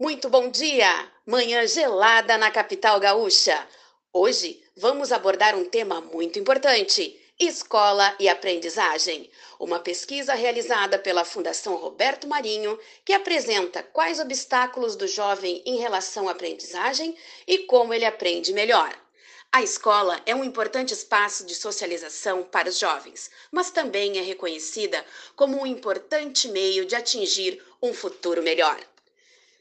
Muito bom dia! Manhã gelada na capital gaúcha. Hoje vamos abordar um tema muito importante: escola e aprendizagem. Uma pesquisa realizada pela Fundação Roberto Marinho que apresenta quais obstáculos do jovem em relação à aprendizagem e como ele aprende melhor. A escola é um importante espaço de socialização para os jovens, mas também é reconhecida como um importante meio de atingir um futuro melhor.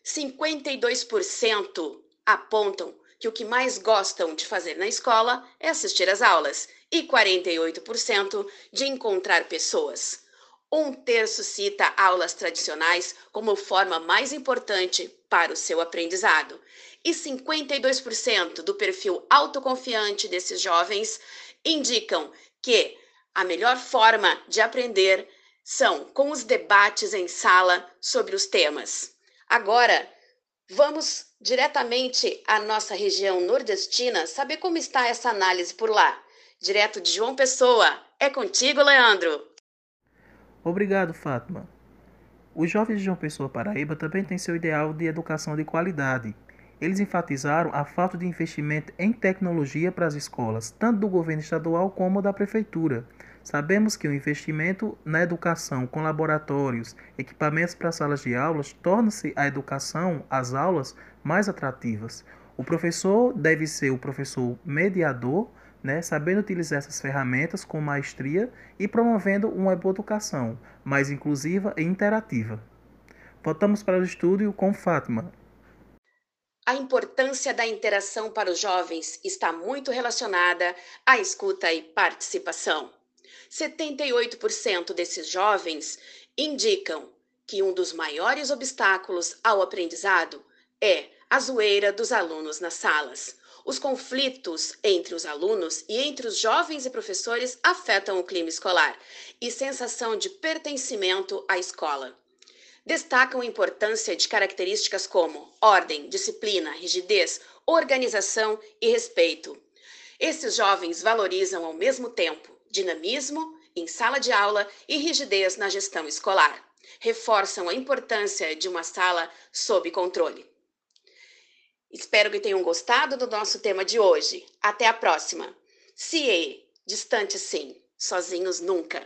52% apontam que o que mais gostam de fazer na escola é assistir às aulas e 48% de encontrar pessoas. Um terço cita aulas tradicionais como forma mais importante para o seu aprendizado. E 52% do perfil autoconfiante desses jovens indicam que a melhor forma de aprender são com os debates em sala sobre os temas. Agora, vamos diretamente à nossa região nordestina saber como está essa análise por lá. Direto de João Pessoa. É contigo, Leandro. Obrigado, Fátima. Os jovens de João Pessoa Paraíba também têm seu ideal de educação de qualidade. Eles enfatizaram a falta de investimento em tecnologia para as escolas, tanto do governo estadual como da prefeitura. Sabemos que o investimento na educação com laboratórios, equipamentos para salas de aulas, torna-se a educação, as aulas, mais atrativas. O professor deve ser o professor mediador, né, sabendo utilizar essas ferramentas com maestria e promovendo uma boa educação, mais inclusiva e interativa. Voltamos para o estúdio com Fátima. A importância da interação para os jovens está muito relacionada à escuta e participação. 78% desses jovens indicam que um dos maiores obstáculos ao aprendizado é a zoeira dos alunos nas salas. Os conflitos entre os alunos e entre os jovens e professores afetam o clima escolar e sensação de pertencimento à escola. Destacam a importância de características como ordem, disciplina, rigidez, organização e respeito. Esses jovens valorizam ao mesmo tempo dinamismo em sala de aula e rigidez na gestão escolar. Reforçam a importância de uma sala sob controle. Espero que tenham gostado do nosso tema de hoje. Até a próxima. CIE, distante sim, sozinhos nunca.